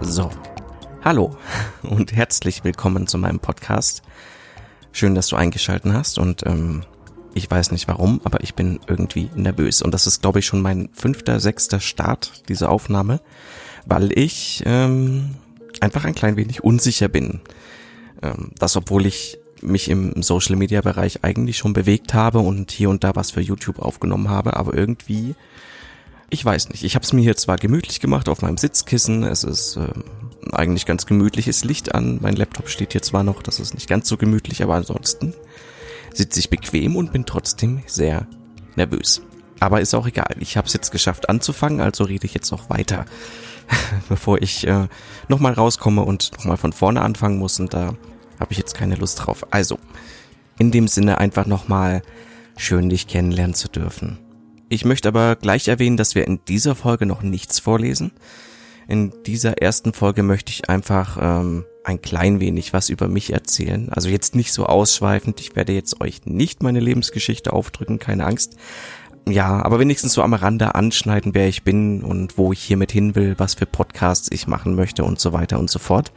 So, hallo und herzlich willkommen zu meinem Podcast. Schön, dass du eingeschalten hast und ähm, ich weiß nicht warum, aber ich bin irgendwie nervös und das ist, glaube ich, schon mein fünfter, sechster Start dieser Aufnahme, weil ich ähm, einfach ein klein wenig unsicher bin. Ähm, das, obwohl ich mich im Social Media Bereich eigentlich schon bewegt habe und hier und da was für YouTube aufgenommen habe, aber irgendwie, ich weiß nicht. Ich habe es mir hier zwar gemütlich gemacht auf meinem Sitzkissen, es ist äh, eigentlich ganz gemütliches Licht an, mein Laptop steht hier zwar noch, das ist nicht ganz so gemütlich, aber ansonsten sitze ich bequem und bin trotzdem sehr nervös. Aber ist auch egal. Ich habe es jetzt geschafft anzufangen, also rede ich jetzt noch weiter, bevor ich äh, nochmal rauskomme und nochmal von vorne anfangen muss. Und da habe ich jetzt keine Lust drauf. Also, in dem Sinne einfach nochmal schön dich kennenlernen zu dürfen. Ich möchte aber gleich erwähnen, dass wir in dieser Folge noch nichts vorlesen. In dieser ersten Folge möchte ich einfach ähm, ein klein wenig was über mich erzählen. Also jetzt nicht so ausschweifend. Ich werde jetzt euch nicht meine Lebensgeschichte aufdrücken, keine Angst. Ja, aber wenigstens so am Rande anschneiden, wer ich bin und wo ich hiermit hin will, was für Podcasts ich machen möchte und so weiter und so fort.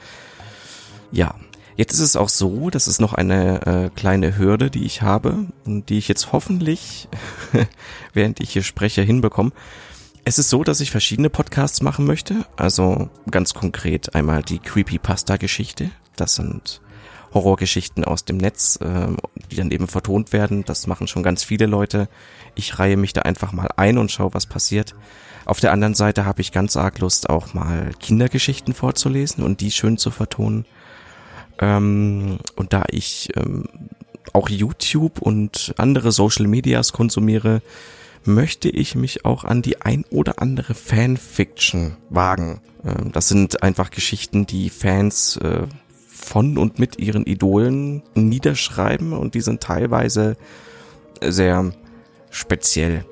Ja, Jetzt ist es auch so, das ist noch eine äh, kleine Hürde, die ich habe und die ich jetzt hoffentlich, während ich hier spreche, hinbekomme. Es ist so, dass ich verschiedene Podcasts machen möchte. Also ganz konkret einmal die Creepypasta-Geschichte. Das sind Horrorgeschichten aus dem Netz, äh, die dann eben vertont werden. Das machen schon ganz viele Leute. Ich reihe mich da einfach mal ein und schaue, was passiert. Auf der anderen Seite habe ich ganz arg Lust, auch mal Kindergeschichten vorzulesen und die schön zu vertonen. Ähm, und da ich ähm, auch YouTube und andere Social Medias konsumiere, möchte ich mich auch an die ein oder andere Fanfiction wagen. Ähm, das sind einfach Geschichten, die Fans äh, von und mit ihren Idolen niederschreiben und die sind teilweise sehr speziell.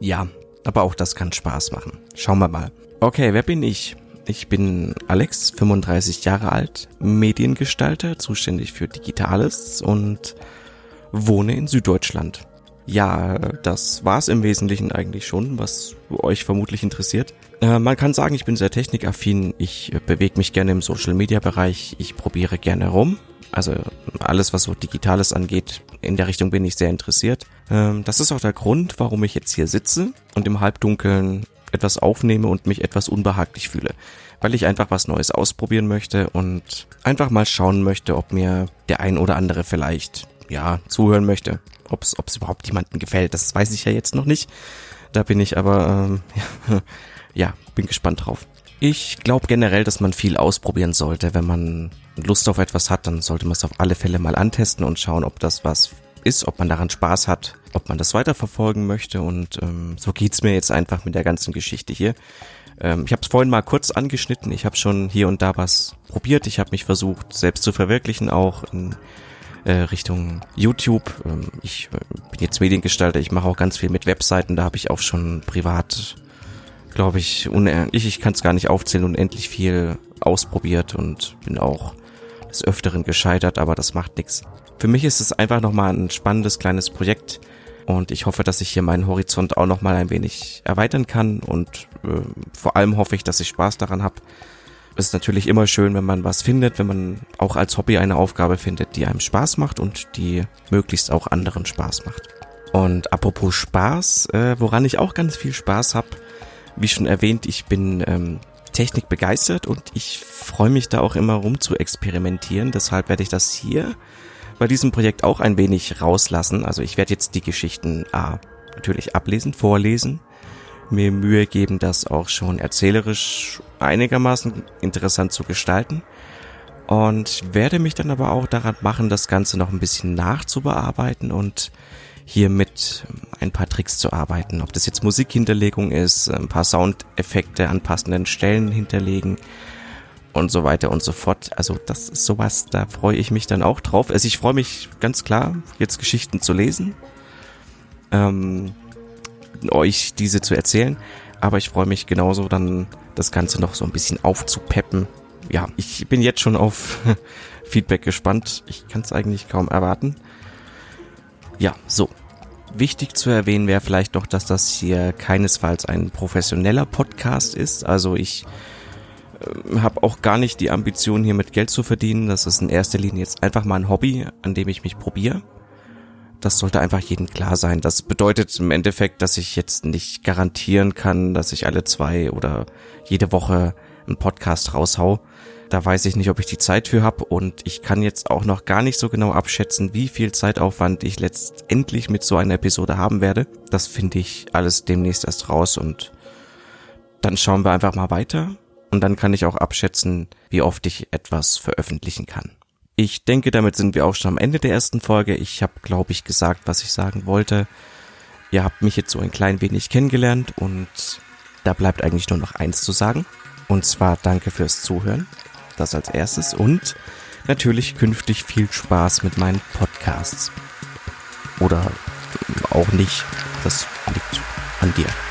Ja, aber auch das kann Spaß machen. Schauen wir mal. Okay, wer bin ich? Ich bin Alex, 35 Jahre alt, Mediengestalter, zuständig für Digitales und wohne in Süddeutschland. Ja, das war's im Wesentlichen eigentlich schon, was euch vermutlich interessiert. Äh, man kann sagen, ich bin sehr technikaffin, ich äh, bewege mich gerne im Social-Media-Bereich, ich probiere gerne rum. Also alles, was so Digitales angeht, in der Richtung bin ich sehr interessiert. Ähm, das ist auch der Grund, warum ich jetzt hier sitze und im Halbdunkeln etwas aufnehme und mich etwas unbehaglich fühle, weil ich einfach was Neues ausprobieren möchte und einfach mal schauen möchte, ob mir der ein oder andere vielleicht ja zuhören möchte, ob es überhaupt jemandem gefällt. Das weiß ich ja jetzt noch nicht. Da bin ich aber ähm, ja bin gespannt drauf. Ich glaube generell, dass man viel ausprobieren sollte. Wenn man Lust auf etwas hat, dann sollte man es auf alle Fälle mal antesten und schauen, ob das was ist, ob man daran Spaß hat, ob man das weiterverfolgen möchte. Und ähm, so geht's mir jetzt einfach mit der ganzen Geschichte hier. Ähm, ich habe es vorhin mal kurz angeschnitten. Ich habe schon hier und da was probiert. Ich habe mich versucht, selbst zu verwirklichen, auch in äh, Richtung YouTube. Ähm, ich äh, bin jetzt Mediengestalter. Ich mache auch ganz viel mit Webseiten. Da habe ich auch schon privat, glaube ich, unendlich, ich kann es gar nicht aufzählen, unendlich viel ausprobiert und bin auch des Öfteren gescheitert, aber das macht nichts. Für mich ist es einfach nochmal ein spannendes kleines Projekt und ich hoffe, dass ich hier meinen Horizont auch nochmal ein wenig erweitern kann und äh, vor allem hoffe ich, dass ich Spaß daran habe. Ist natürlich immer schön, wenn man was findet, wenn man auch als Hobby eine Aufgabe findet, die einem Spaß macht und die möglichst auch anderen Spaß macht. Und apropos Spaß, äh, woran ich auch ganz viel Spaß habe, wie schon erwähnt, ich bin ähm, Technik begeistert und ich freue mich da auch immer rum zu experimentieren. Deshalb werde ich das hier bei diesem Projekt auch ein wenig rauslassen. Also ich werde jetzt die Geschichten A, natürlich ablesen, vorlesen, mir Mühe geben, das auch schon erzählerisch einigermaßen interessant zu gestalten und werde mich dann aber auch daran machen, das Ganze noch ein bisschen nachzubearbeiten und hier mit ein paar Tricks zu arbeiten. Ob das jetzt Musikhinterlegung ist, ein paar Soundeffekte an passenden Stellen hinterlegen, und so weiter und so fort. Also das ist sowas, da freue ich mich dann auch drauf. Also ich freue mich ganz klar, jetzt Geschichten zu lesen, ähm, euch diese zu erzählen, aber ich freue mich genauso dann das Ganze noch so ein bisschen aufzupeppen. Ja, ich bin jetzt schon auf Feedback gespannt. Ich kann es eigentlich kaum erwarten. Ja, so. Wichtig zu erwähnen wäre vielleicht doch, dass das hier keinesfalls ein professioneller Podcast ist. Also ich äh, habe auch gar nicht die Ambition, hier mit Geld zu verdienen. Das ist in erster Linie jetzt einfach mal ein Hobby, an dem ich mich probiere. Das sollte einfach jedem klar sein. Das bedeutet im Endeffekt, dass ich jetzt nicht garantieren kann, dass ich alle zwei oder jede Woche einen Podcast raushau. Da weiß ich nicht, ob ich die Zeit für habe und ich kann jetzt auch noch gar nicht so genau abschätzen, wie viel Zeitaufwand ich letztendlich mit so einer Episode haben werde. Das finde ich alles demnächst erst raus und dann schauen wir einfach mal weiter und dann kann ich auch abschätzen, wie oft ich etwas veröffentlichen kann. Ich denke, damit sind wir auch schon am Ende der ersten Folge. Ich habe, glaube ich, gesagt, was ich sagen wollte. Ihr habt mich jetzt so ein klein wenig kennengelernt und da bleibt eigentlich nur noch eins zu sagen. Und zwar danke fürs Zuhören. Das als erstes. Und natürlich künftig viel Spaß mit meinen Podcasts. Oder auch nicht. Das liegt an dir.